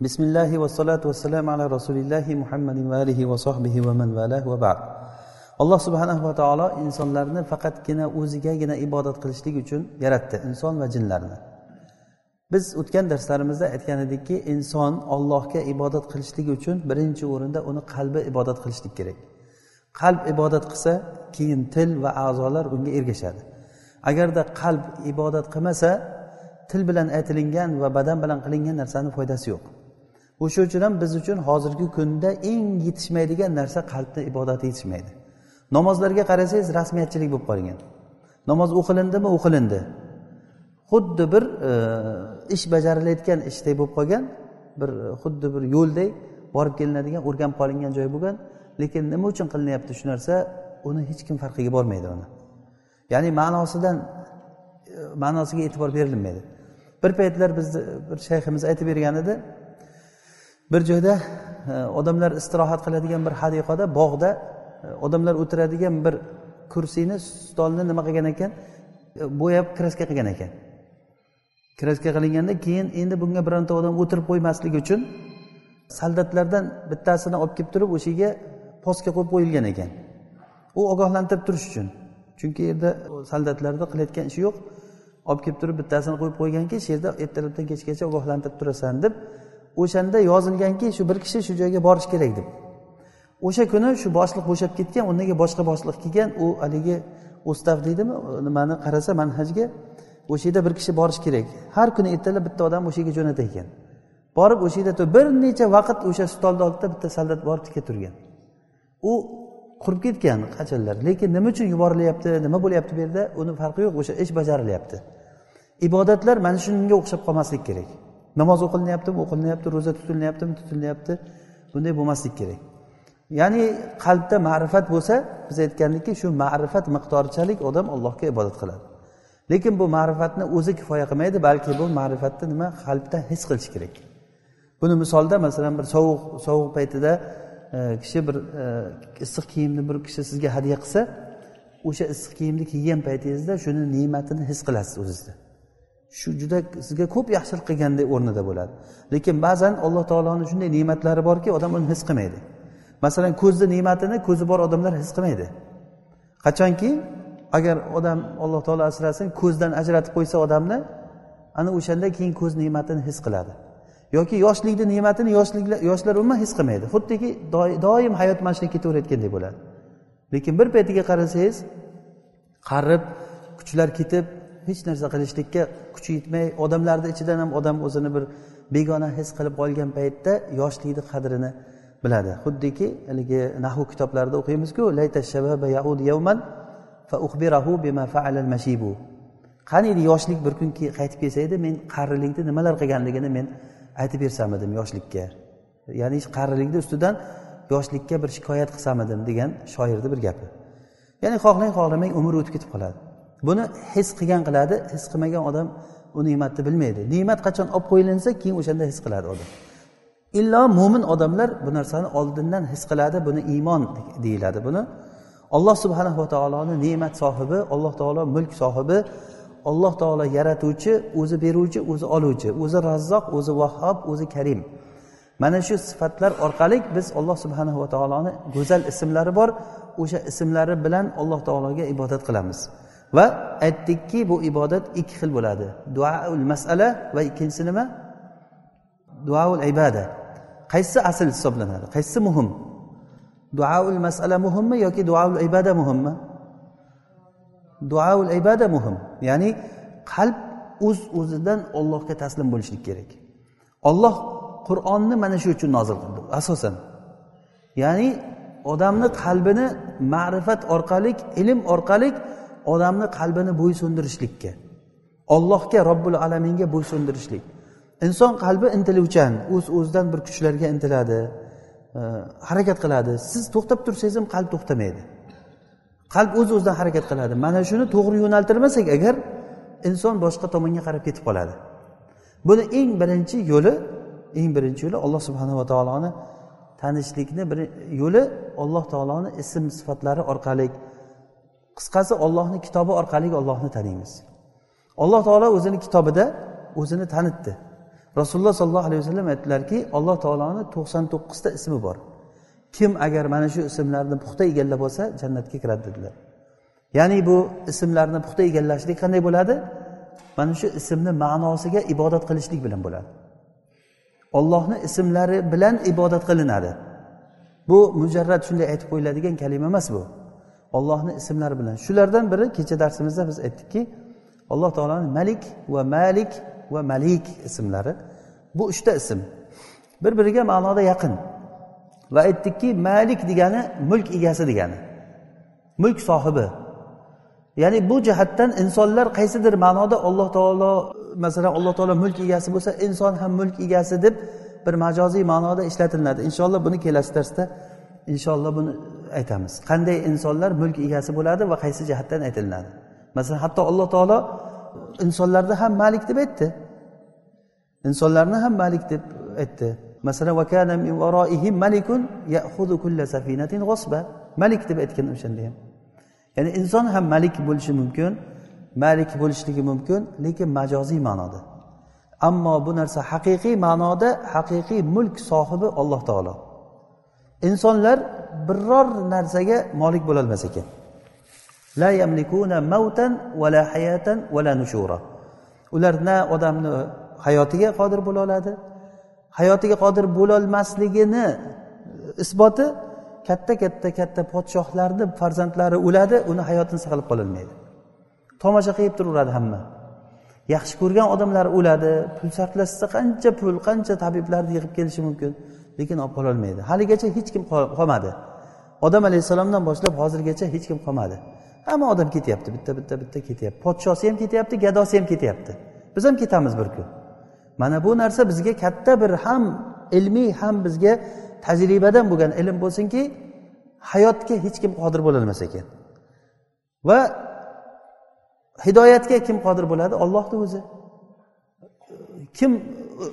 بسم الله والصلاة والسلام على رسول الله محمد وآله وصحبه ومن والاه وبعد alloh subhanahu va taolo insonlarni faqatgina o'zigagina ibodat qilishlik uchun yaratdi inson va jinlarni biz o'tgan darslarimizda aytgan edikki inson ollohga ibodat qilishlik uchun birinchi o'rinda uni qalbi ibodat qilishlik kerak qalb ibodat qilsa keyin til va a'zolar unga ergashadi agarda qalb ibodat qilmasa til bilan aytilingan va badan bilan qilingan narsani foydasi yo'q O'sha uchun ham biz uchun hozirgi kunda eng yetishmaydigan narsa qalbni ibodati yetishmaydi. Namozlarga qarasangiz rasmiyatchilik bo'lib qolgan. Namoz o'qilindimi? O'qilindi. Xuddi bir e, ish bajarilayotgan ishday bo'lib qolgan bir e, xuddi bir yo'lday borib kelinadigan o'rganib qolingan joy bo'lgan. Lekin nima uchun qilinyapti shu narsa? Uni hech kim farqiga bormaydi uni. Ya'ni ma'nosidan e, ma'nosiga e'tibor berilmaydi. Bir paytlar bizni e, bir shayximiz aytib bergan edi bir joyda e, odamlar istirohat qiladigan bir hadiqada bog'da e, odamlar o'tiradigan bir kursini stolni nima qilgan ekan? E, bo'yab kraska qilgan ekan. Kraska qilingandan keyin endi bunga bironta odam o'tirib qo'ymasligi uchun soldatlardan bittasini olib kelib turib o'sha yerga postga qo'yib qo'yilgan ekan. U ogohlantirib turish uchun. Chunki yerda soldatlarni qilayotgan ishi yo'q. Olib kelib turib bittasini qo'yib qo'yganki shu yerda ertalabdan kechgacha ogohlantirib turasan deb o'shanda yozilganki shu bir kishi shu joyga borishi kerak deb. O'sha kuni shu boshliq bo'shab ketgan o'rniga boshqa boshliq kelgan u haligi ustav deydimi nimani qarasa manhajga o'sha yerda bir kishi borishi kerak. Har kuni ertalab bitta odam o'sha yerga jo'natar ekan. Borib o'sha yerda bir necha vaqt o'sha stolni oldida bitta soldat borib tikka turgan. U qurib ketgan qachonlar lekin nima uchun yuborilyapti nima bo'lyapti bu yerda uni farqi yo'q o'sha ish bajarilyapti. Ibodatlar mana shunga o'xshab qolmaslik kerak. Namoz o'qilinyaptimi o'qilinyapti ro'za tutilyaptimi tutilyapti. Bunday bo'lmaslik kerak. Ya'ni qalbda ma'rifat bo'lsa biz aytgandikki shu ma'rifat miqdorichalik odam allohga ibodat qiladi. Lekin bu ma'rifatni o'zi kifoya qilmaydi balki bu ma'rifatni nima qalbda his qilish kerak. Buni misolda masalan bir sovuq sovuq paytida e, kishi bir e, issiq kiyimni bir kishi sizga hadya qilsa o'sha issiq kiyimni kiygan paytingizda shuni ne'matini his qilasiz o'zizda shu juda sizga ko'p yaxshilik qilgandek o'rnida bo'ladi. Lekin ba'zan alloh taoloni shunday ne'matlari borki odam uni his qilmaydi. Masalan ko'zni ne'matini ko'zi bor odamlar his qilmaydi. Qachonki? Agar odam alloh taolo asrasin ko'zdan ajratib qo'ysa odamni ana o'shanda keyin ko'z ne'matini his qiladi. Yoki yoshlikni ne'matini yoshlar umuman his qilmaydi. Xuddiki doim hayot mana shunday ketaverayotgandek bo'ladi lekin bir paytiga qarasangiz qarib kuchlar ketib hech narsa qilishlikka kuchi yetmay odamlarni ichidan ham odam o'zini bir begona his qilib qolgan paytda yoshlikni qadrini biladi. Xuddiki haligi nahu kitoblarida o'qiymizku qaniydi yoshlik bir kun qaytib kelsa edi men qarilikni nimalar qilganligini men aytib bersam edim yoshlikka. Ya'ni qarilikni ustidan yoshlikka bir shikoyat qilsam edim degan shoirni bir gapi. Ya'ni xohlang xohlamang umr o'tib ketib qoladi. Buni his qilgan qiladi. His qilmagan odam u ne'matni bilmaydi. Ne'mat qachon olib qo'yilinsa keyin o'shanda his qiladi odam. Illo mo'min odamlar bu narsani oldindan his qiladi buni iymon deyiladi buni. Alloh subhanahu va taoloni ne'mat sohibi alloh taolo mulk sohibi alloh taolo yaratuvchi o'zi beruvchi o'zi oluvchi o'zi razzoq o'zi vahhob o'zi karim. Mana shu sifatlar orqali biz alloh subhanahu va taoloni go'zal ismlari bor. O'sha ismlari bilan alloh taologa ibodat qilamiz. Va aytdikki bu ibodat ikki xil bo'ladi. Duaul masala va ikkinchisi nima? Duaul ibada qaysi asl hisoblanadi? Qaysi muhim? Duaul masala muhimmi yoki duaul ibada muhimmi? Duaul ibada muhim. Ya'ni qalb o'z uz o'zidan ollohga taslim bo'lishlik kerak. Olloh qur'onni mana shu uchun nozil qildi asosan. Ya'ni odamni qalbini ma'rifat orqali ilm orqali odamni qalbini bo'ysundirishlikka ollohga robbil alaminga bo'ysundirishlik inson qalbi intiluvchan o'z uz o'zidan bir kuchlarga intiladi e, harakat qiladi. Siz to'xtab tursangiz ham qalb to'xtamaydi. Qalb o'z uz o'zidan harakat qiladi. Mana shuni to'g'ri yo'naltirmasak agar inson boshqa tomonga qarab ketib qoladi. Buni eng birinchi yo'li eng birinchi yo'li alloh subhanava taoloni tanishlikni bir yo'li alloh taoloni ism sifatlari orqali qisqasi ollohni kitobi orqali ollohni taniymiz. Alloh taolo o'zini kitobida o'zini tanitdi. Rasululloh sollallohu alayhi vasallam aytdilarki alloh taoloni to'qson to'qqizta ismi bor. Kim agar mana shu ismlarni puxta egallab olsa jannatga kiradi dedilar. Ya'ni bu ismlarni puxta egallashlik qanday bo'ladi? Mana shu ismni ma'nosiga ibodat qilishlik bilan bo'ladi. Ollohni ismlari bilan ibodat qilinadi. Bu mujarrad shunday aytib qo'yiladigan kalima emas bu. Ollohni ismlari bilan. Shulardan biri kecha darsimizda biz aytdikki alloh taoloni malik va malik va malik ismlari. Bu uchta ism. Bir biriga ma'noda yaqin. Va aytdikki malik degani mulk egasi degani. Mulk sohibi. Ya'ni bu jihatdan insonlar qaysidir ma'noda alloh taolo masalan alloh taolo mulk egasi bo'lsa inson ham mulk egasi deb bir majoziy ma'noda ishlatilinadi inshaalloh buni kelasi darsda inshaalloh buni aytamiz. Qanday insonlar mulk egasi bo'ladi va qaysi jihatdan aytilinadi? Masalan hatto alloh taolo insonlarni ham malik deb aytdi. Insonlarni ham malik deb aytdi. Masalan malik deb aytgan o'shanda ham. Ya'ni inson ham malik bo'lishi mumkin malik bo'lishligi mumkin lekin majoziy ma'noda. Ammo bu narsa haqiqiy ma'noda haqiqiy mulk sohibi alloh taolo. Insonlar biror narsaga molik bo'lolmas ekan. La yamlikuna mavtan vala hayatan vala nushura. Ular na odamni hayotiga qodir bo'la oladi hayotiga qodir bo'lolmasligini isboti katta katta katta podshohlarni farzandlari o'ladi uni hayotini saqlab qololmaydi tomosha qilib turaveradi hamma. Yaxshi ko'rgan odamlar o'ladi pul sarflashsa qancha pul qancha tabiblarni yig'ib kelishi mumkin. Lekin olib qololmaydi haligacha hech kim qolmadi. Odam alayhissalomdan boshlab hozirgacha hech kim qolmadi. Hamma odam ketyapti. Bitta bitta bitta ketyapti. Podshosi ham ketyapti gadosi ham ketyapti. Biz ham ketamiz bir kun. Mana bu narsa bizga katta bir ham ilmiy ham bizga tajribadan bo'lgan ilm bo'lsinki hayotga hech kim qodir bo'lolmas ekan. Va hidoyatga kim qodir bo'ladi? Ollohni o'zi. Kim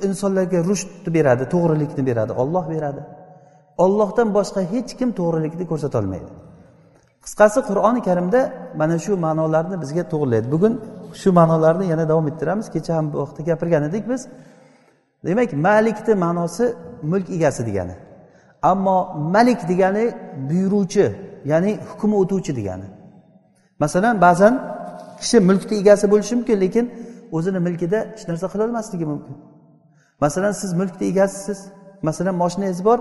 insonlarga rushdni beradi to'g'rilikni beradi olloh beradi. Ollohdan boshqa hech kim to'g'rilikni ko'rsatolmaydi qisqasi qur'oni karimda mana shu ma'nolarni bizga to'g'irlaydi. Bugun shu ma'nolarni yana davom ettiramiz. Kecha ham bu vaqtda gapirgan edik biz. Demak malikni ma'nosi mulk egasi degani. Ammo malik degani buyuruvchi ya'ni hukm o'tuvchi degani. Masalan ba'zan kishi mulkni egasi bo'lishi mumkin lekin o'zini milkida hech narsa qilolmasligi mumkin. Masalan siz mulkni egasisiz masalan moshinangiz bor.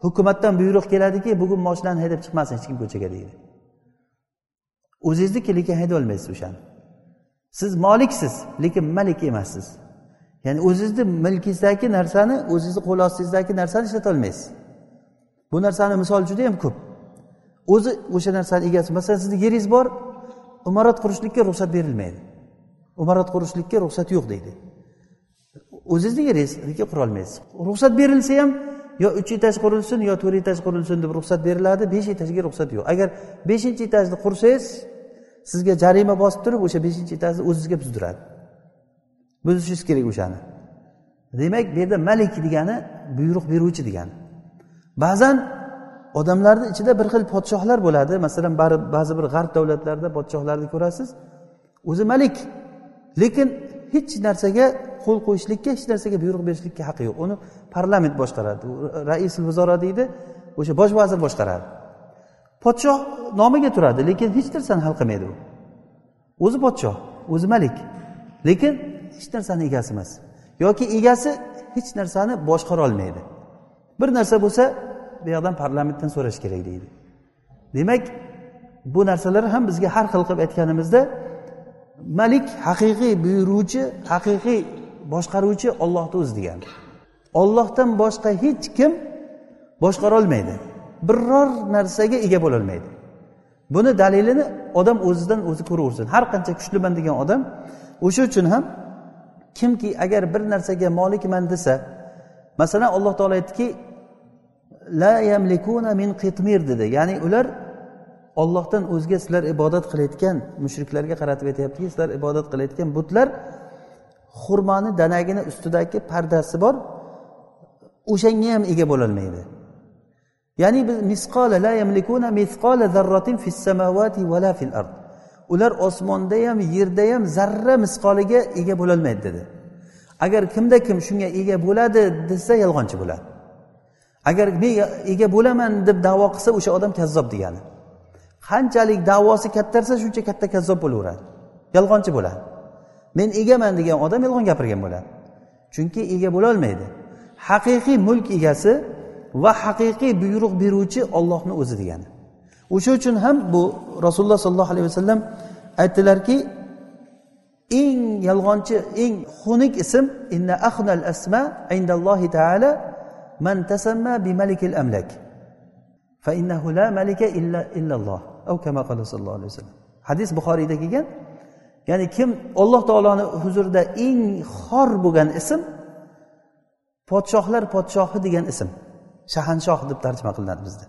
Hukumatdan buyruq keladiki bugun moshinani haydab chiqmasin hech kim ko'chaga deydi. O'zingizniki lekin hayday olmaysiz o'shani. Siz moliksiz lekin malik emassiz. Ya'ni o'zizni milkingizdagi narsani o'zizni qo'l ostingizdagi narsani ishlatolmaysiz bu narsani misoli juda yam ko'p. O'zi o'sha narsani egasi masalan sizni yeringiz bor imorat qurishlikka ruxsat berilmaydi. Imorat qurishlikka ruxsat yo'q deydi. O'zingizniki yeringiz qurolmaysiz? Ruxsat berilsa ham yo uch etaj qurilsin yo to'rt etaj qurilsin deb ruxsat beriladi besh etajga ruxsat yo'q. Agar beshinchi etajni qursangiz sizga jarima bosib turib o'sha beshinchi etajni o'zizga buzdiradi. Buzishingiz kerak o'shani. Demak bu yerda malik degani buyruq beruvchi degani. Ba'zan odamlarni ichida bir xil podshohlar bo'ladi. Masalan ba'zi bir g'arb davlatlarida podshohlarni ko'rasiz o'zi malik lekin hech narsaga qo'l qo'yishlikka hech narsaga buyruq berishlikka haqqi yo'q. Uni parlament boshqaradi. Rais vazoro deydi o'sha bosh vazir boshqaradi. Podshoh nomiga turadi lekin hech narsani hal qilmaydi u. O'zi podshoh o'zi malik. Lekin hech narsani egasi emas. Yoki egasi hech narsani boshqara olmaydi. Bir narsa bo'lsa bu yoqdan parlamentdan so'rash kerak deydi. Demak bu narsalar ham bizga har xil qilib aytganimizda malik haqiqiy buyuruvchi haqiqiy boshqaruvchi ollohni o'zi degani ollohdan boshqa hech kim boshqarolmaydi biror narsaga ega bo'lolmaydi buni dalilini odam o'zidan o'zi ko'raversin. Har qancha kuchliman degan odam o'sha uchun ham kimki agar bir narsaga molikman desa masalan alloh taolo aytdiki la yamlikuna min qitmir dedi. Ya'ni ular ollohdan o'zga sizlar ibodat qilayotgan mushriklarga qaratib aytyaptiki sizlar ibodat qilayotgan butlar xurmoni danagini ustidagi pardasi bor o'shanga ham ega bo'lolmaydi. Ya'ni biz misqola la yamlikuna misqola zarratin fis samawati vala fil ard. Ular osmonda ham yerda ham zarra misqoliga ega bo'lolmaydi dedi. Agar kimda kim shunga ega bo'ladi desa yolg'onchi bo'ladi. Agar men ega bo'laman deb davo qilsa o'sha odam kazzob degani. Qanchalik davosi kattarsa shuncha katta kazzob bo'laveradi. Yolg'onchi bo'ladi. Men egaman degan odam yolg'on gapirgan bo'ladi. Chunki ega bo'lolmaydi. Haqiqiy mulk egasi va haqiqiy buyruq beruvchi ollohni o'zi degani. O'sha uchun ham bu rasululloh sollallohu alayhi vasallam aytdilarki eng yolg'onchi eng xunuk ism inna ahnal asma indallohi taala man tasamma bi malikil amlak fa innahu la malika illa illalloh av kama qala sallallohu alayhi vasallam hadis buxoriyda kelgan. Ya'ni kim olloh taoloni huzurida eng xor bo'lgan ism podshohlar podshohi degan ism. Shahanshoh deb tarjima qilinadi bizda.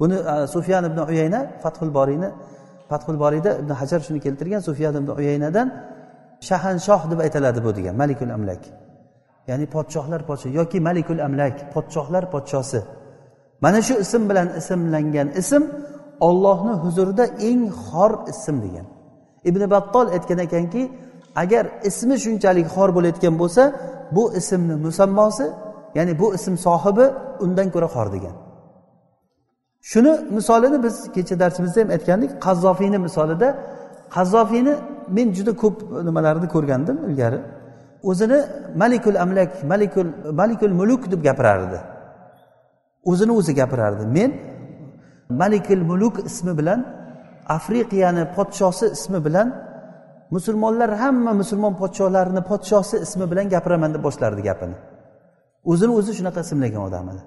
Buni sufyan ibn uyayna fathul boriyni fathul boriyda ibn hajar shuni keltirgan sufyan ibn uyaynadan shahanshoh deb aytiladi bu degan malikul amlak. Ya'ni podshohlar podsho yoki malikul amlak podshohlar podshosi. Mana shu ism bilan ismlangan ism ollohni huzurida eng xor ism degan. Ibn battol aytgan ekanki agar ismi shunchalik xor bo'layotgan bo'lsa bu ismni musammosi ya'ni bu ism sohibi undan ko'ra xor degan. Shuni misolini biz kecha darsimizda ham aytgandik qazzofiyni misolida. Qazzofiyni men juda ko'p nimalarni ko'rgandim ilgari. O'zini malikul amlak malikul malikul muluk deb gapirardi. O'zini o'zi gapirardi. Men malikul muluk ismi bilan afriqiyani podshosi ismi bilan musulmonlar hamma musulmon podshohlarini podshosi ismi bilan gapiraman deb boshlardi gapini. O'zini o'zi shunaqa ismlagan odam edi.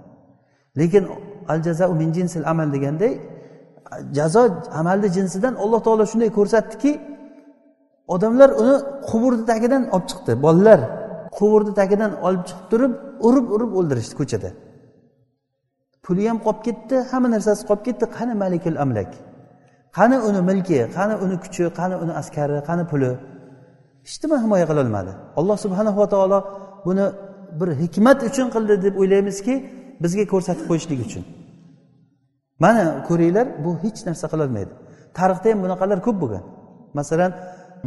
Lekin al jazau min jinsil amal deganday jazo amalni jinsidan alloh taolo shunday ko'rsatdiki odamlar uni quvurni tagidan olib chiqdi. Bolalar quvurni tagidan olib chiqib turib urib urib o'ldirishdi ko'chada. Puli ham qolib ketdi hamma narsasi qolib ketdi. Qani malikul amlak? Qani uni milki qani uni kuchi qani uni askari qani puli? Hech nima himoya qilolmadi alloh subhanava taolo buni bir hikmat uchun qildi deb o'ylaymizki bizga ko'rsatib qo'yishlik uchun. Mana ko'ringlar bu hech narsa qilolmaydi tarixda ham bunaqalar ko'p bo'lgan. Masalan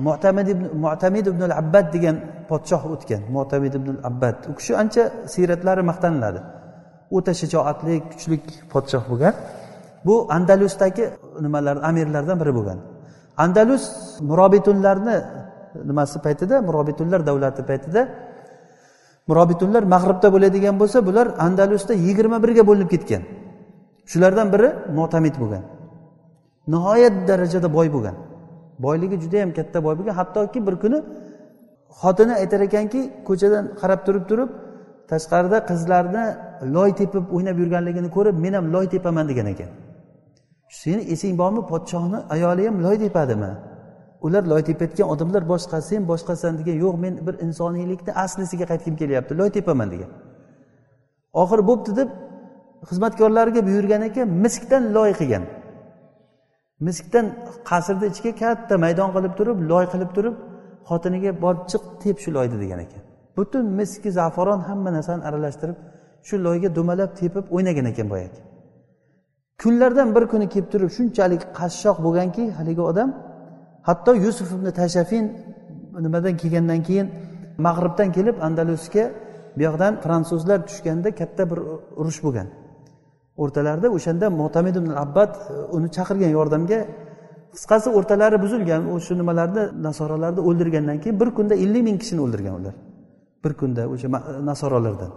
mu'tamid ibn mu'tamid ibn al abbad degan podshoh o'tgan. Mu'tamid ibn al abbad u kishi ancha siyratlari maqtaniladi. O'ta shijoatli kuchli podshoh bo'lgan. Bu andalusdagi nimalar amirlardan biri bo'lgan. Andalus murobitunlarni nimasi paytida? Murobitunlar davlati paytida. Murobitunlar mag'ribda bo'ladigan bo'lsa bular andalusda yigirma birga bo'linib ketgan. Shulardan biri motamid bo'lgan. Nihoyat darajada boy bo'lgan. Boyligi juda yam katta boy bo'lgan. Hattoki bir kuni xotini aytar ekanki ko'chadan qarab turib turib tashqarida qizlarni loy tepib o'ynab yurganligini ko'rib men ham loy tepaman degan ekan. Seni esing bormi podshohni? Ayoli ham loy tepadimi? Ular loy tepayotgan odamlar boshqa sen boshqasan degan yo'q men bir insoniylikni aslisiga qaytgim kelyapti loy tepaman degan. Oxiri bo'pti deb xizmatkorlariga buyurgan ekan miskdan loy qilgan. Miskdan qasrni ichiga katta maydon qilib turib loy qilib turib xotiniga borib chiq tep shu loyni degan ekan. Butun miski zafaron hamma narsani aralashtirib shu loyga dumalab tepib o'ynagan ekan boyagi. Kunlardan bir kuni kelib turib shunchalik qashshoq bo'lganki haligi odam hatto yusuf ibn tashafin nimadan kelgandan keyin mag'ribdan kelib andalusga bu yoqdan fransuzlar tushganda katta bir urush bo'lgan. O'rtalarida o'shanda motamid ibn abbad e, uni chaqirgan yordamga qisqasi o'rtalari buzilgan o'sha nimalarni nasoralarni o'ldirgandan keyin bir kunda ellik ming kishini o'ldirgan ular. Bir kunda o'sha e, nasoralardan.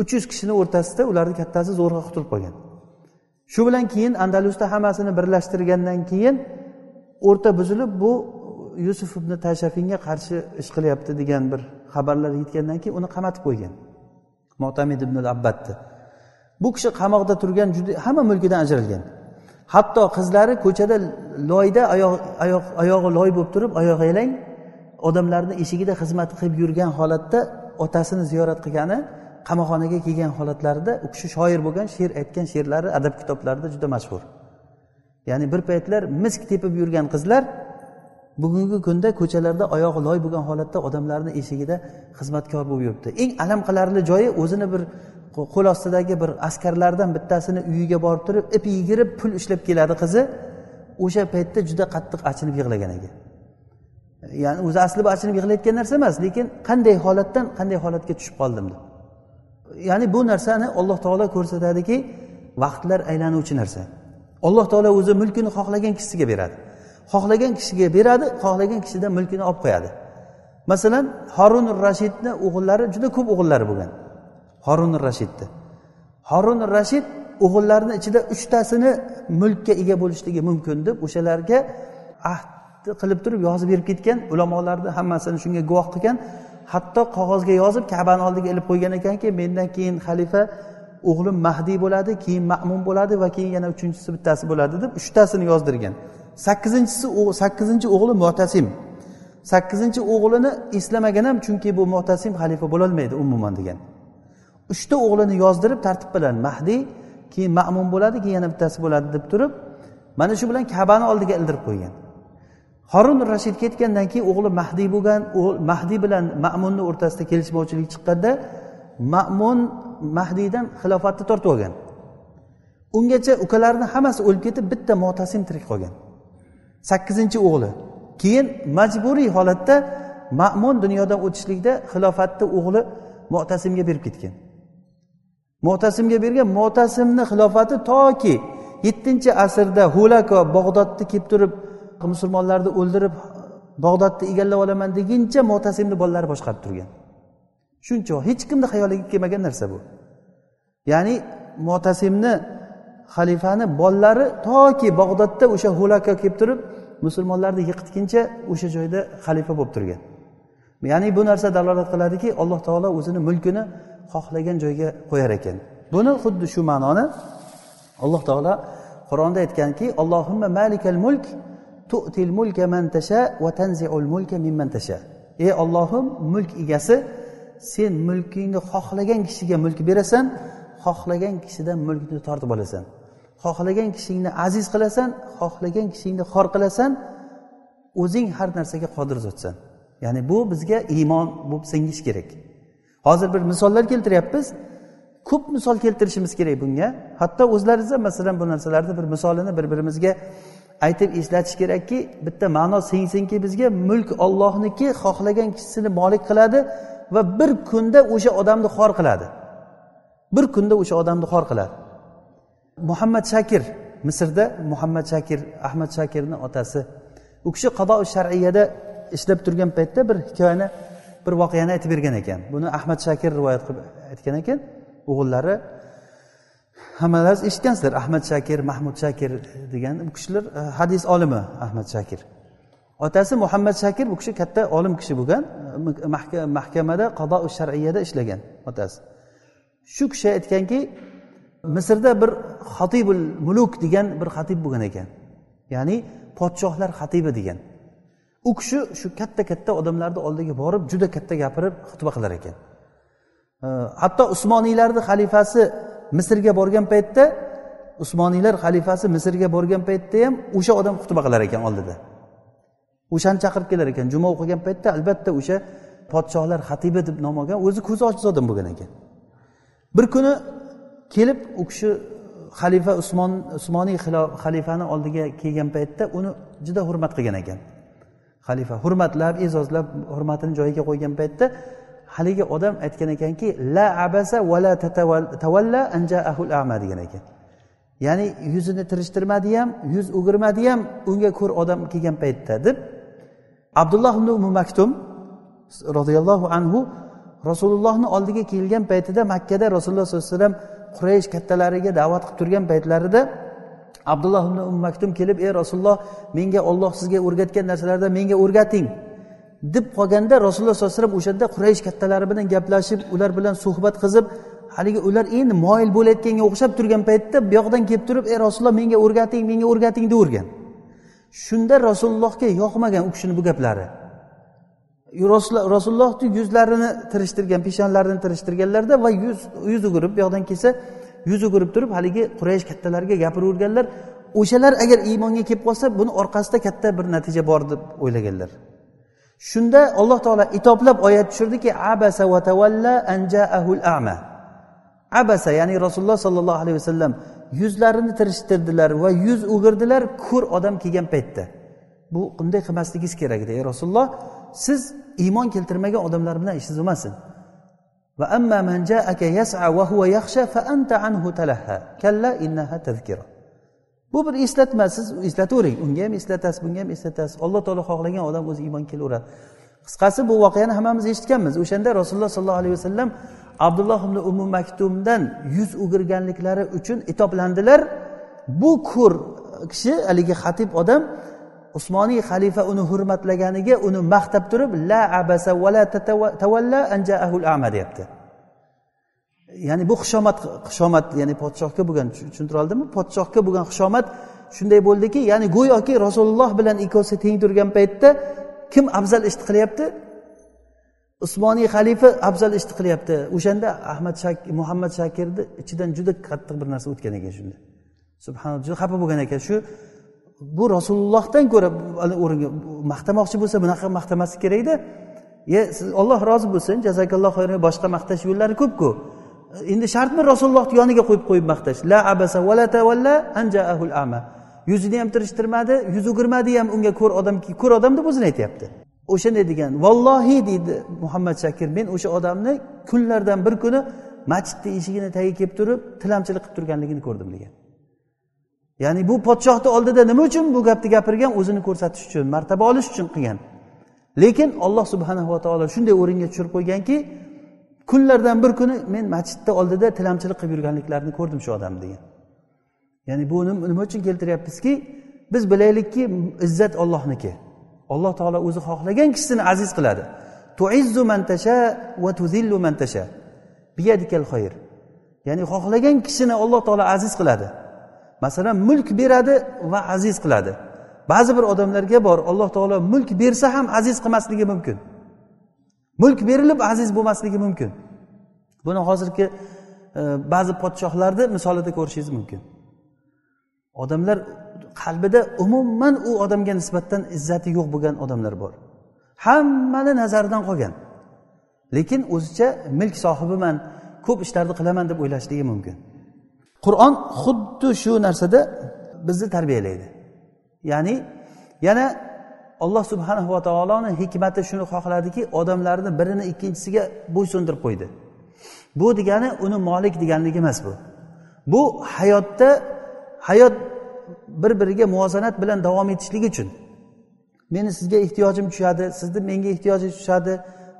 Uch yuz kishini o'rtasida ularni kattasi zo'rg'a qutulib qolgan. Shu bilan keyin andalusda hammasini birlashtirgandan keyin o'rta buzilib bu yusuf ibn tashafinga qarshi ish qilyapti degan bir xabarlar yetgandan keyin uni qamatib qo'ygan. Motamid ibn abbatni bu kishi qamoqda turgan juda hamma mulkidan ajralgan. Hatto qizlari ko'chada loyda oyoq oyog'i loy bo'lib turib oyog'i yalang odamlarni eshigida xizmat qilib yurgan holatda otasini ziyorat qilgani qamoqxonaga kelgan holatlarida u kishi shoir bo'lgan she'r aytgan she'rlari adab kitoblarida juda mashhur. Ya'ni bir paytlar misk tepib yurgan qizlar bugungi kunda ko'chalarda oyog'i loy bo'lgan holatda odamlarni eshigida xizmatkor bo'lib yuribdi. Eng alam qilarli joyi o'zini bir qo'l ostidagi bir askarlardan bittasini uyiga borib turib ip yigirib pul ishlab keladi qizi o'sha paytda juda qattiq achinib yig'lagan ekan ya'ni o'zi aslida achinib yig'layotgan narsa emas lekin qanday holatdan qanday holatga tushib qoldim deb. Ya'ni bu narsani alloh taolo ko'rsatadiki vaqtlar aylanuvchi narsa. Alloh taolo o'zi mulkini xohlagan kishisiga beradi. Xohlagan kishiga beradi xohlagan kishidan mulkini olib qo'yadi. Masalan horun rashidni o'g'illari juda ko'p o'g'illari bo'lgan. Horun rashidni. Horun rashid o'g'illarini ichida uchtasini mulkka ega bo'lishligi mumkin deb o'shalarga ahd qilib turib yozib berib ketgan ulamolarni hammasini shunga guvoh qilgan hatto qog'ozga yozib kabani oldiga ilib qo'ygan ekanki mendan keyin xalifa o'g'lim mahdiy bo'ladi keyin ma'mun bo'ladi va keyin yana uchinchisi bittasi bo'ladi deb uchtasini yozdirgan. Sakkizinchisi sakkizinchi o'g'li mo'tasim sakkizinchi o'g'lini eslamagan ham chunki bu mo'tasim xalifa bo'lolmaydi umuman degan. Uchta o'g'lini yozdirib tartib bilan mahdiy keyin ma'mun bo'ladi keyin yana bittasi bo'ladi deb turib mana shu bilan kabani oldiga ildirib qo'ygan. Horun rashid ketgandan keyin o'g'li mahdiy bo'lgan mahdiy bilan ma'munni o'rtasida kelishmovchilik chiqqanda ma'mun mahdiydan xilofatni tortib olgan. Ungacha ukalarini hammasi o'lib ketib bitta motasim tirik qolgan. Sakkizinchi o'g'li. Keyin majburiy holatda ma'mun dunyodan o'tishlikda xilofatni o'g'li mo'tasimga berib ketgan. Mo'tasimga bergan mo'tasimni xilofati toki yettinchi asrda hulako bog'dodni kelib turib musulmonlarni o'ldirib bog'dodni egallab olaman deguncha mo'tasimni bolalari boshqarib turgan. Shuncha hech kimni xayoliga kelmagan narsa bu. Ya'ni mo'tasimni xalifani bolalari toki bog'dodda o'sha hulaka kelib turib musulmonlarni yiqitguncha o'sha joyda xalifa bo'lib turgan. Ya'ni bu narsa dalolat qiladiki alloh taolo o'zini mulkini xohlagan joyga qo'yar ekan. Buni xuddi shu ma'noni alloh taolo qur'onda aytganki allohimma malikal mulk tu'til mulka man tasha va tanziul mulka mimman tasha. Ey ollohim mulk egasi sen mulkingni xohlagan kishiga mulk berasan xohlagan kishidan mulkni tortib olasan. Xohlagan kishingni aziz qilasan xohlagan kishingni xor qilasan o'zing har narsaga qodir zotsan. Ya'ni bu bizga iymon bo'lib singishi kerak. Hozir bir misollar keltiryapmiz. Ko'p misol keltirishimiz kerak bunga. Hatto o'zlariz ham masalan bu narsalarni bir misolini bir birimizga aytib eslatish kerakki bitta ma'no singsinki bizga mulk ollohniki xohlagan kishisini molik qiladi va bir kunda o'sha odamni xor qiladi. Bir kunda o'sha odamni xor qiladi. Muhammad shakir misrda muhammad shakir ahmad shakirni otasi. U kishi qado shariyada ishlab turgan paytda bir hikoyani bir voqeani aytib bergan ekan. Buni ahmad shakir rivoyat qilib aytgan ekan. O'g'illari hammalaringiz eshitgansizlar ahmad shakir mahmud shakir degan bu kishilar e, hadis olimi ahmad shakir. Otasi muhammad shakir bu kishi katta olim kishi bo'lgan e, mahkamada qado shariyada ishlagan otasi. Shu kishi aytganki misrda bir xatibul muluk degan bir xatib bo'lgan ekan. Ya'ni podshohlar xatibi degan. U kishi shu katta katta odamlarni oldiga borib juda katta gapirib xutba qilar ekan. E, hatto usmoniylarni xalifasi misrga borgan paytda usmoniylar xalifasi misrga borgan paytda ham o'sha odam xutba qilar ekan oldida. O'shani chaqirib kelar ekan. Juma o'qigan paytda albatta o'sha podshohlar xatibi deb nom olgan o'zi ko'zi ojiz odam bo'lgan ekan. Bir kuni kelib u kishi xalifa usmon usmoniy xalifani oldiga kelgan paytda uni juda hurmat qilgan ekan. Xalifa hurmatlab e'zozlab hurmatini joyiga qo'ygan paytda haligi odam aytgan ekanki la abasa va la tavalla anjaahul ama degan ekan. Ya'ni yuzini tirishtirmadi ham yuz o'girmadi ham unga ko'r odam kelgan paytda deb abdulloh ibn umi maktum roziyallohu anhu rasulullohni oldiga kelgan paytida makkada rasululloh sollallohu alayhi vasallam quraysh kattalariga da'vat qilib turgan paytlarida abdulloh ibn um maktum kelib ey rasululloh menga olloh sizga o'rgatgan narsalardan menga o'rgating. Deb qolganda rasululloh sollallohu alayhi vasallam o'shanda quraysh kattalari bilan gaplashib ular bilan suhbat qilib haligi ular endi moyil bo'layotganga o'xshab turgan paytda bu yoqdan kelib turib ey rasululloh menga o'rgating menga o'rgating deyavergan shunda rasulullohga yoqmagan u kishini bu gaplari. Rasulullohni yuzlarini tirishtirgan peshonalarini tirishtirganlarda va yuz yuz o'girib bu yoqdan kelsa yuz o'girib turib haligi quraysh kattalariga gapiraverganlar. O'shalar agar iymonga kelib qolsa buni orqasida katta bir natija bor deb o'ylaganlar. Shunda alloh taolo itoblab oyat tushirdiki abasa va tavalla anjaahul ama abasa ya'ni rasululloh sollallohu alayhi vasallam yuzlarini tirishtirdilar va yuz o'girdilar ko'r odam kelgan paytda. Bu bunday qilmasligingiz kerak edi ey rasululloh siz iymon keltirmagan odamlar bilan ishingiz bo'lmasin. Va amma ja'aka yas'a va huwa yakhsha fa anta anhu talaha. Kalla innaha tazkira bu bir eslatma siz eslatavering unga ham eslatasiz bunga ham eslatasiz. Alloh taolo xohlagan odam o'zi iymon kelaveradi. Qisqasi bu voqeani hammamiz eshitganmiz. O'shanda rasululloh sollallohu alayhi vasallam abdulloh ibn umu maktumdan yuz o'girganliklari uchun itoblandilar. Bu ko'r kishi haligi xatib odam usmoniy xalifa uni hurmatlaganiga uni maqtab turib la abasa va la tavalla anjaahul ama deyapti. Ya'ni bu xushomat xushomat ya'ni podshohga bo'lgan tushuntira oldimmi? Podshohga bo'lgan xushomat shunday bo'ldiki ya'ni go'yoki rasululloh bilan ikkovsi teng turgan paytda kim afzal ishni qilyapti? Usmoniy xalifa afzal ishni qilyapti. O'shanda ahmad shak muhammad shakirni ichidan juda qattiq bir narsa o'tgan ekan shunda. Subhanalloh juda xafa bo'lgan ekan. Shu bu rasulullohdan ko'ra o'ringa maqtamoqchi bo'lsa bunaqa maqtamaslik kerakda. Ye siz olloh rozi bo'lsin jazakalloh xayron boshqa maqtash yo'llari ko'pku. Endi shartmi rasulullohni yoniga qo'yib qo'yib maqtash la abasa va la tavalla anjaahul ama. Yuzini ham tirishtirmadi yuz o'girmadi ham unga ko'r odamki ko'r odam deb o'zini aytyapti. O'shanday degan? Vallohi deydi muhammad shakir men o'sha odamni kunlardan bir kuni masjidni eshigini tagiga kelib turib tilamchilik qilib turganligini ko'rdim degan. Ya'ni bu podshohni oldida nima uchun bu gapni gapirgan? O'zini ko'rsatish uchun martaba olish uchun qilgan. Lekin alloh subhanava taolo shunday o'ringa tushirib qo'yganki kunlardan bir kuni men masjidni oldida tilamchilik qilib yurganliklarini ko'rdim shu odamni degan. Ya'ni buni nima uchun keltiryapmizki biz bilaylikki izzat ollohniki alloh taolo o'zi xohlagan kishisini aziz qiladi. Tuizzu mantasha va tuzillu mantasha biyadikal xoyr ya'ni xohlagan kishini alloh taolo aziz qiladi. Masalan mulk beradi va aziz qiladi. Ba'zi bir odamlarga bor alloh taolo mulk bersa ham aziz qilmasligi mumkin. Mulk berilib aziz bo'lmasligi mumkin. Buni hozirgi e, ba'zi podshohlarni misolida ko'rishingiz mumkin. Odamlar qalbida umuman u odamga nisbatan izzati yo'q bo'lgan odamlar bor. Hammani nazaridan qolgan. Lekin o'zicha milk sohibiman ko'p ishlarni qilaman deb o'ylashligi mumkin. Qur'on xuddi shu narsada bizni tarbiyalaydi. Ya'ni yana alloh subhanahu va taoloni hikmati shuni xohladiki odamlarni birini ikkinchisiga bo'ysundirib qo'ydi. Bu degani uni molik deganligi emas bu. Bu hayotda hayot bir biriga muvozanat bilan davom etishligi uchun. Meni sizga ehtiyojim tushadi sizni menga ehtiyojingiz tushadi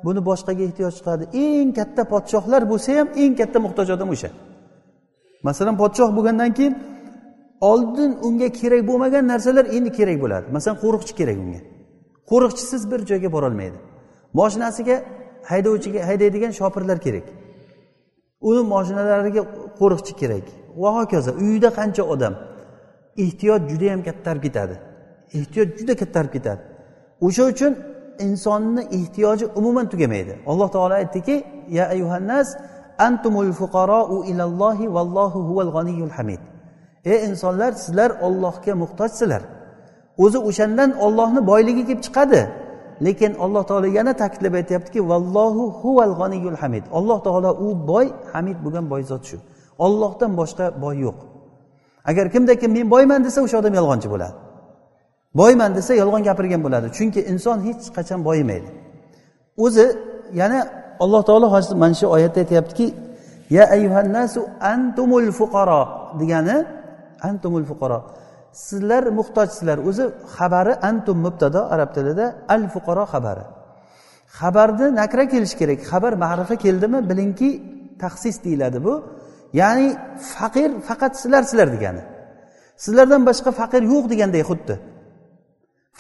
buni boshqaga ehtiyoj chiqadi eng katta podshohlar bo'lsa ham eng katta muhtoj odam o'sha. Masalan podshoh bo'lgandan keyin oldin unga kerak bo'lmagan narsalar endi kerak bo'ladi. Masalan qo'riqchi kerak unga. Qo'riqchisiz bir joyga borolmaydi. Moshinasiga haydovchiga haydaydigan shopirlar kerak. Uni moshinalariga qo'riqchi kerak. Va hokazo uyida qancha odam? Ehtiyot juda yam kattarib ketadi ehtiyot juda kattarib ketadi o'sha uchun insonni ehtiyoji umuman tugamaydi. Alloh taolo aytdiki ya ayuhannas antumul fuqarou ilallohi vallohu huval g'aniyul hamid. Ey insonlar sizlar ollohga muhtojsizlar o'zi o'shandan ollohni boyligi kelib chiqadi. Lekin alloh taolo yana ta'kidlab aytyaptiki vallohu huval g'aniyul hamid. Alloh taolo u boy hamid bo'lgan boy zot shu. Ollohdan boshqa boy yo'q. Agar kimda kim men boyman desa o'sha odam yolg'onchi bo'ladi. Boyman desa yolg'on gapirgan bo'ladi. Chunki inson hech qachon boyimaydi o'zi yana alloh taolo hozir mana shu oyatda aytyaptiki ya ayyuhannasu antumul fuqaro degani antumul fuqaro. Sizlar muhtojsizlar. O'zi xabari antum mubtado arab tilida al fuqaro xabari. Xabarni nakra kelishi kerak. Xabar ma'rifa keldimi? Bilingki taxsis deyiladi bu. Ya'ni faqir faqat sizlar sizlar degani. Sizlardan boshqa faqir yo'q deganday xuddi.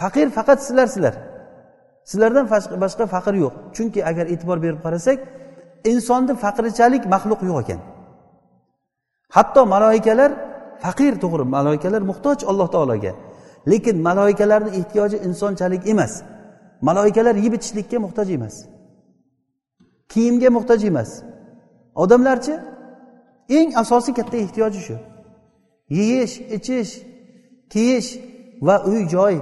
Faqir faqat sizlar sizlar. Sizlardan boshqa faqir yo'q. Chunki agar e'tibor berib qarasak insonni faqirchalik maxluq yo'q ekan. Hatto maloikalar faqir to'g'ri maloikalar muhtoj alloh taologa. Lekin maloikalarni ehtiyoji insonchalik emas. Maloikalar yeb ichishlikka muhtoj emas. Kiyimga muhtoj emas. Odamlarchi eng asosiy katta ehtiyoji shu. Yeyish ichish kiyish va uy joy.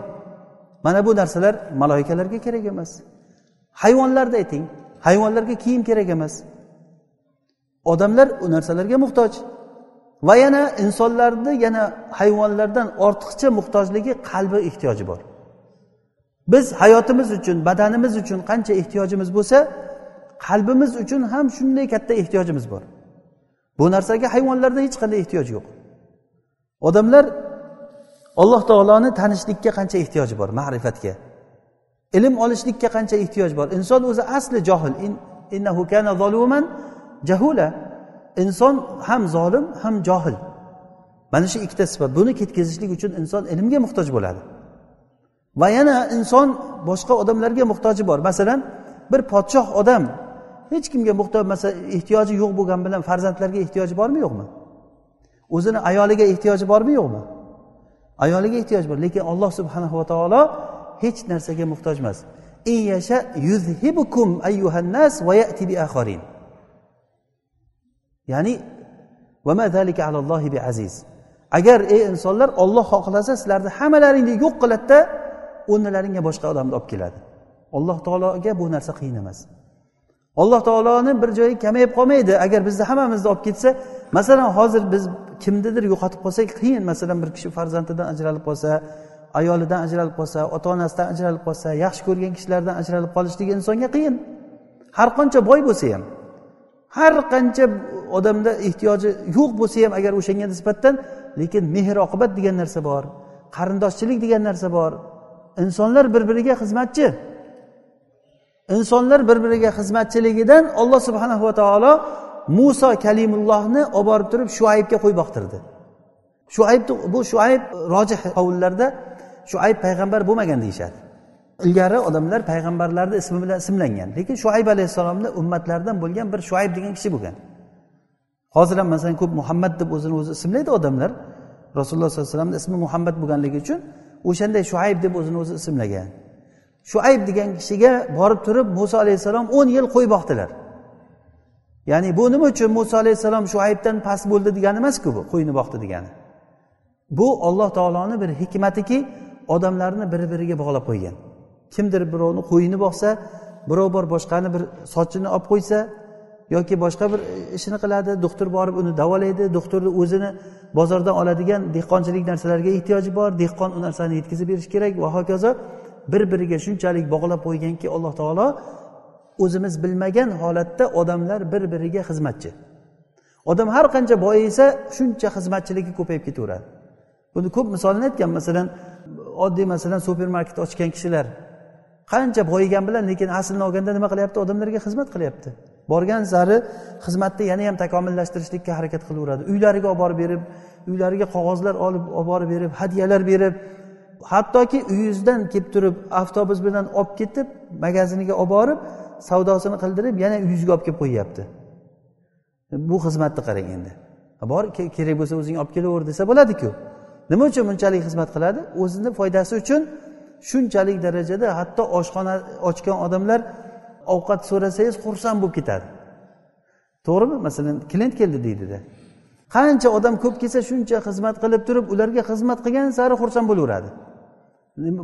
Mana bu narsalar maloikalarga kerak emas. Hayvonlarni ayting hayvonlarga kiyim kerak emas. Odamlar u narsalarga muhtoj. Va yana insonlarni yana hayvonlardan ortiqcha muhtojligi qalbi ehtiyoji bor. Biz hayotimiz uchun badanimiz uchun qancha ehtiyojimiz bo'lsa qalbimiz uchun ham shunday katta ehtiyojimiz bor. Bu narsaga hayvonlarda hech qanday ehtiyoj yo'q. Odamlar alloh taoloni tanishlikka qancha ehtiyoji bor ma'rifatga. Ilm olishlikka qancha ehtiyoj bor. Inson o'zi asli johil. Innahu kana zoluman jahula. Inson ham zolim ham johil. Mana shu ikkita sifat. Buni ketkazishlik uchun inson ilmga muhtoj bo'ladi. Va yana inson boshqa odamlarga muhtoji bor. Masalan bir podshoh odam hech kimga muhtoj masalan ehtiyoji yo'q bo'lgani bilan farzandlarga ehtiyoji bormi yo'qmi? O'zini ayoliga ehtiyoji bormi yo'qmi? Ayoliga ehtiyoj bor. Lekin alloh subhanahu va taolo hech narsaga muhtoj emas. Ya'ni aziz. Agar ey insonlar olloh xohlasa sizlarni hammalaringni yo'q qiladida o'rnilaringga boshqa odamni olib keladi. Alloh taologa bu narsa qiyin emas alloh taoloni bir joyi kamayib qolmaydi. Agar bizni hammamizni olib ketsa masalan hozir biz kimnidir yo'qotib qolsak qiyin masalan bir kishi farzandidan ajralib qolsa ayolidan ajralib qolsa ota onasidan ajralib qolsa yaxshi ko'rgan kishilardan ajralib qolishligi insonga qiyin. Har qancha boy bo'lsa ham. Har qancha odamda ehtiyoji yo'q bo'lsa ham agar o'shanga nisbatan lekin mehr oqibat degan narsa bor qarindoshchilik degan narsa bor. Insonlar bir biriga xizmatchi. Insonlar bir biriga xizmatchiligidan alloh subhanahu va taolo muso kalimullohni olib borib turib shuaybga qo'y boqtirdi. Shuayb bu shuayb rojih qovullarda shuayb payg'ambar bo'lmagan deyishadi. Ilgari odamlar payg'ambarlarni ismi bilan ismlangan. Lekin shuayb alayhissalomni ummatlaridan bo'lgan bir shuayb degan kishi bo'lgan. Hozir ham masalan ko'p muhammad deb o'zini o'zi ismlaydi odamlar. Rasululloh sollallohu alayhi vasallamni ismi muhammad bo'lganligi uchun o'shanday shuayb deb o'zini o'zi ismlagan. Shuayb degan kishiga borib turib muso alayhissalom o'n yil qo'y boqdilar. Ya'ni bu nima uchun muso alayhissalom shuaybdan past bo'ldi degani emasku bu qo'yni boqdi degani. Bu olloh taoloni bir hikmatiki odamlarni bir biriga bog'lab qo'ygan. Kimdir birovni qo'yini boqsa birov bor boshqani bir sochini olib qo'ysa yoki boshqa bir ishini qiladi doktor borib uni davolaydi doktorni o'zini bozordan oladigan dehqonchilik narsalarga ehtiyoji bor dehqon u narsani yetkazib berish kerak va hokazo bir biriga shunchalik bog'lab qo'yganki alloh taolo o'zimiz bilmagan holatda odamlar bir biriga xizmatchi. Odam har qancha boyiysa shuncha xizmatchiligi ko'payib ketaveradi. Buni ko'p misolini aytgan masalan oddiy masalan supermarket ochgan kishilar qancha boyigan bilan lekin aslini olganda nima qilyapti? Odamlarga xizmat qilyapti. Borgan sari xizmatni yana ham takomillashtirishlikka harakat qilaveradi. Uylariga olib borib berib uylariga qog'ozlar olib olib borib berib hadyalar berib hattoki uyingizdan kelib turib avtobus bilan olib ketib magaziniga olib borib savdosini qildirib yana uyingizga olib kelib qo'yyapti. Bu xizmatni qarang endi. Bor kerak bo'lsa o'zing olib kelaver desa bo'ladiku. Nima uchun bunchalik xizmat qiladi? O'zini foydasi uchun shunchalik darajada hatto oshxona ochgan odamlar ovqat so'rasangiz xursand bo'lib ketadi. To'g'rimi? Masalan klient keldi deydida. Qancha odam ko'p kelsa shuncha xizmat qilib turib ularga xizmat qilgan sari xursand bo'laveradi.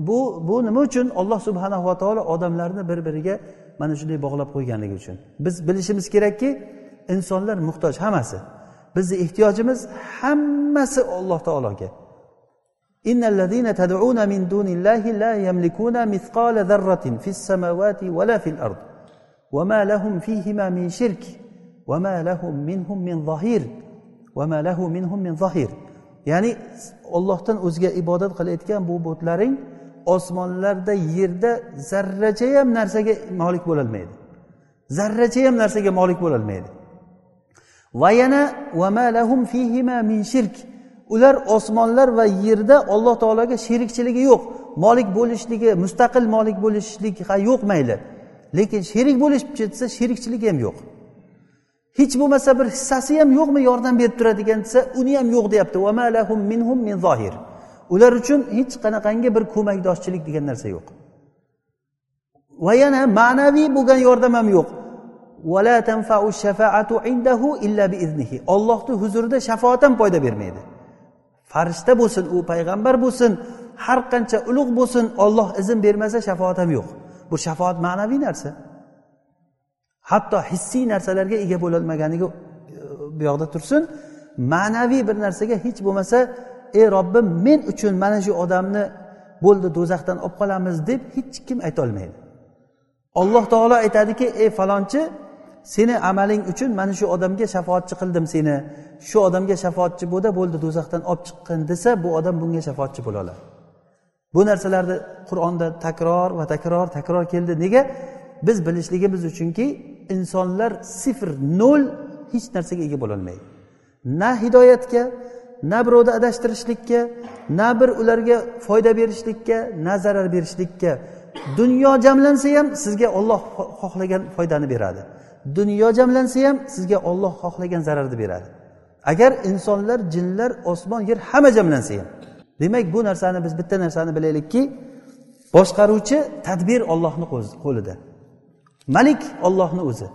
Bu bu nima uchun? Alloh subhanahu va taolo odamlarni bir biriga mana shunday bog'lab qo'yganligi uchun. Biz bilishimiz kerakki insonlar muhtoj hammasi. Bizni ehtiyojimiz hammasi alloh taologa. إن الذين تدعون من دون الله لا يملكون مثقال ذرة في السماوات ولا في الأرض وما لهم فيهما من شرك وما لهم منهم من ظهير وما له منهم من ظهير ya'ni ollohdan o'ziga ibodat qilayotgan bu butlaring osmonlarda yerda zarracha ham narsaga molik bo'lolmaydi zarracha ham narsaga molik bo'lolmaydi va yana min shirk Ular osmonlar va yerda alloh taologa sherikchiligi yo'q. Molik bo'lishligi mustaqil molik bo'lishlik yo'q mayli. Lekin sherik bo'lishib ketsa sherikchilik ham yo'q. Hech bo'lmasa bir hissasi ham yo'qmi yordam berib turadigan desa uni ham yo'q deyapti. Minhum min zohir ular uchun hech qanaqangi bir ko'makdoshchilik degan narsa yo'q. Va yana ma'naviy bo'lgan yordam ham yo'q. Ollohni huzurida shafoat ham foyda bermaydi. Farishta bo'lsin u payg'ambar bo'lsin har qancha ulug' bo'lsin olloh izn bermasa shafoat ham yo'q. Bu shafoat ma'naviy narsa. Hatto hissiy narsalarga ega bo'lolmaganiga e, bu yoqda tursin ma'naviy bir narsaga hech bo'lmasa ey robbim men uchun mana shu odamni bo'ldi do'zaxdan olib qolamiz deb hech kim aytolmaydi alloh taolo aytadiki ey falonchi seni amaling uchun mana shu odamga shafoatchi qildim seni. Shu odamga shafoatchi bo'lda bo'ldi do'zaxdan olib chiqqin desa bu odam bunga shafoatchi bo'la oladi bu narsalarni qur'onda takror va takror takror keldi. Nega? Biz bilishligimiz uchunki insonlar sifr nol hech narsaga ega bo'lolmaydi. Na hidoyatga na birovni adashtirishlikka na bir ularga foyda berishlikka na zarar berishlikka. Dunyo jamlansa ham sizga olloh xohlagan foydani beradi. Dunyo jamlansa ham sizga olloh xohlagan zararni beradi. Agar insonlar jinlar osmon yer hamma jamlansa ham. Demak bu narsani biz bitta narsani bilaylikki boshqaruvchi tadbir ollohni qo'lida. Malik ollohni o'zi.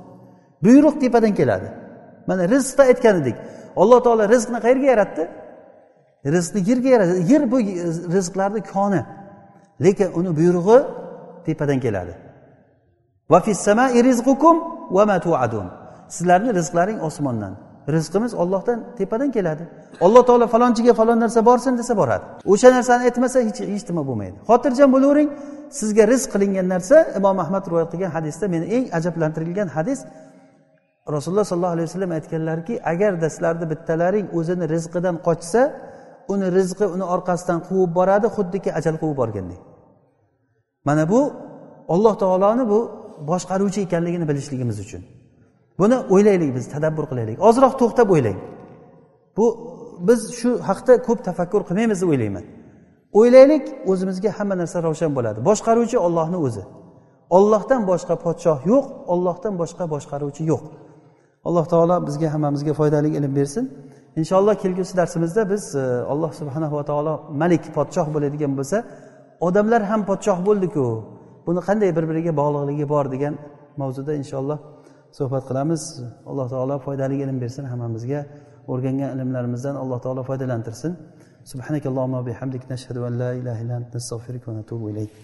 Buyruq tepadan keladi. Mana rizqda aytgan edik. Alloh taolo rizqni qayerga yaratdi? Rizqni yerga yaratdi. Yer bu rizqlarni koni. Lekin uni buyrug'i tepadan keladi. Sizlarni rizqlaring osmondan. Rizqimiz ollohdan tepadan keladi. Alloh taolo falonchiga falon narsa borsin desa boradi. O'sha narsani aytmasa hech hech nima bo'lmaydi. Xotirjam bo'lavering. Sizga rizq qilingan narsa imom ahmad rivoyat qilgan hadisda meni eng ajablantirilgan hadis. Rasululloh sollallohu alayhi vasallam aytganlarki agarda sizlarni bittalaring o'zini rizqidan qochsa uni rizqi uni orqasidan quvib boradi xuddiki ajal quvib borgandek. Mana bu alloh taoloni bu boshqaruvchi ekanligini bilishligimiz uchun. Buni o'ylaylik biz tadabbur qilaylik. Ozroq to'xtab o'ylang. Bu biz shu haqda ko'p tafakkur qilmaymiz deb o'ylayman. O'ylaylik o'zimizga hamma narsa ravshan bo'ladi. Boshqaruvchi ollohni o'zi. Ollohdan boshqa podshoh yo'q ollohdan boshqa boshqaruvchi yo'q. Alloh taolo bizga hammamizga foydali ilm bersin. Inshaalloh kelgusi darsimizda biz e, alloh subhanahu va taolo malik podshoh bo'ladigan bo'lsa odamlar ham podshoh bo'ldiku. buni qanday bir biriga bog'liqligi bor degan mavzuda inshaalloh suhbat qilamiz. Alloh taolo foydali ilm bersin hammamizga. O'rgangan ilmlarimizdan alloh taolo foydalantirsin. Subhanakallohumma bihamdik nashhadu an la ilaha illa anta va atubu ilayk.